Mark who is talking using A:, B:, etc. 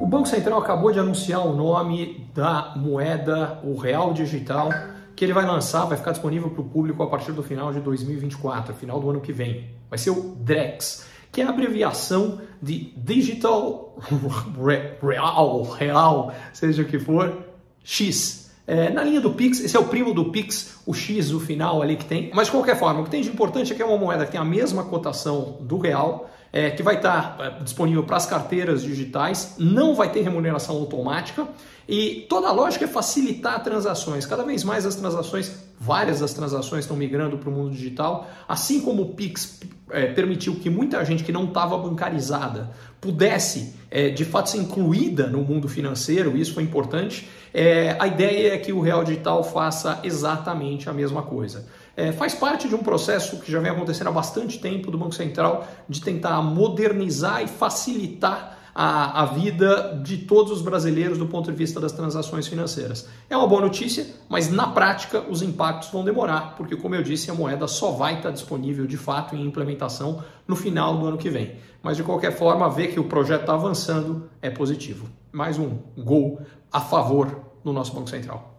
A: O Banco Central acabou de anunciar o nome da moeda, o real digital, que ele vai lançar, vai ficar disponível para o público a partir do final de 2024, final do ano que vem. Vai ser o DREX, que é a abreviação de Digital Real, Real, seja o que for, X. É, na linha do Pix, esse é o primo do Pix, o X, o final ali que tem. Mas de qualquer forma, o que tem de importante é que é uma moeda que tem a mesma cotação do real, é, que vai estar é, disponível para as carteiras digitais, não vai ter remuneração automática e toda a lógica é facilitar transações. Cada vez mais as transações, várias das transações estão migrando para o mundo digital, assim como o Pix é, permitiu que muita gente que não estava bancarizada pudesse é, de fato ser incluída no mundo financeiro, isso foi importante. É, a ideia é que o Real Digital faça exatamente a mesma coisa. É, faz parte de um processo que já vem acontecendo há bastante tempo do Banco Central de tentar modernizar e facilitar a, a, vida de todos os brasileiros do ponto de vista das transações financeiras. É uma boa notícia, mas na prática os impactos vão demorar, porque, como eu disse, a moeda só vai estar disponível de fato em implementação no final do ano que vem. Mas de qualquer forma, ver que o projeto está avançando é positivo. Mais um gol a favor do nosso Banco Central.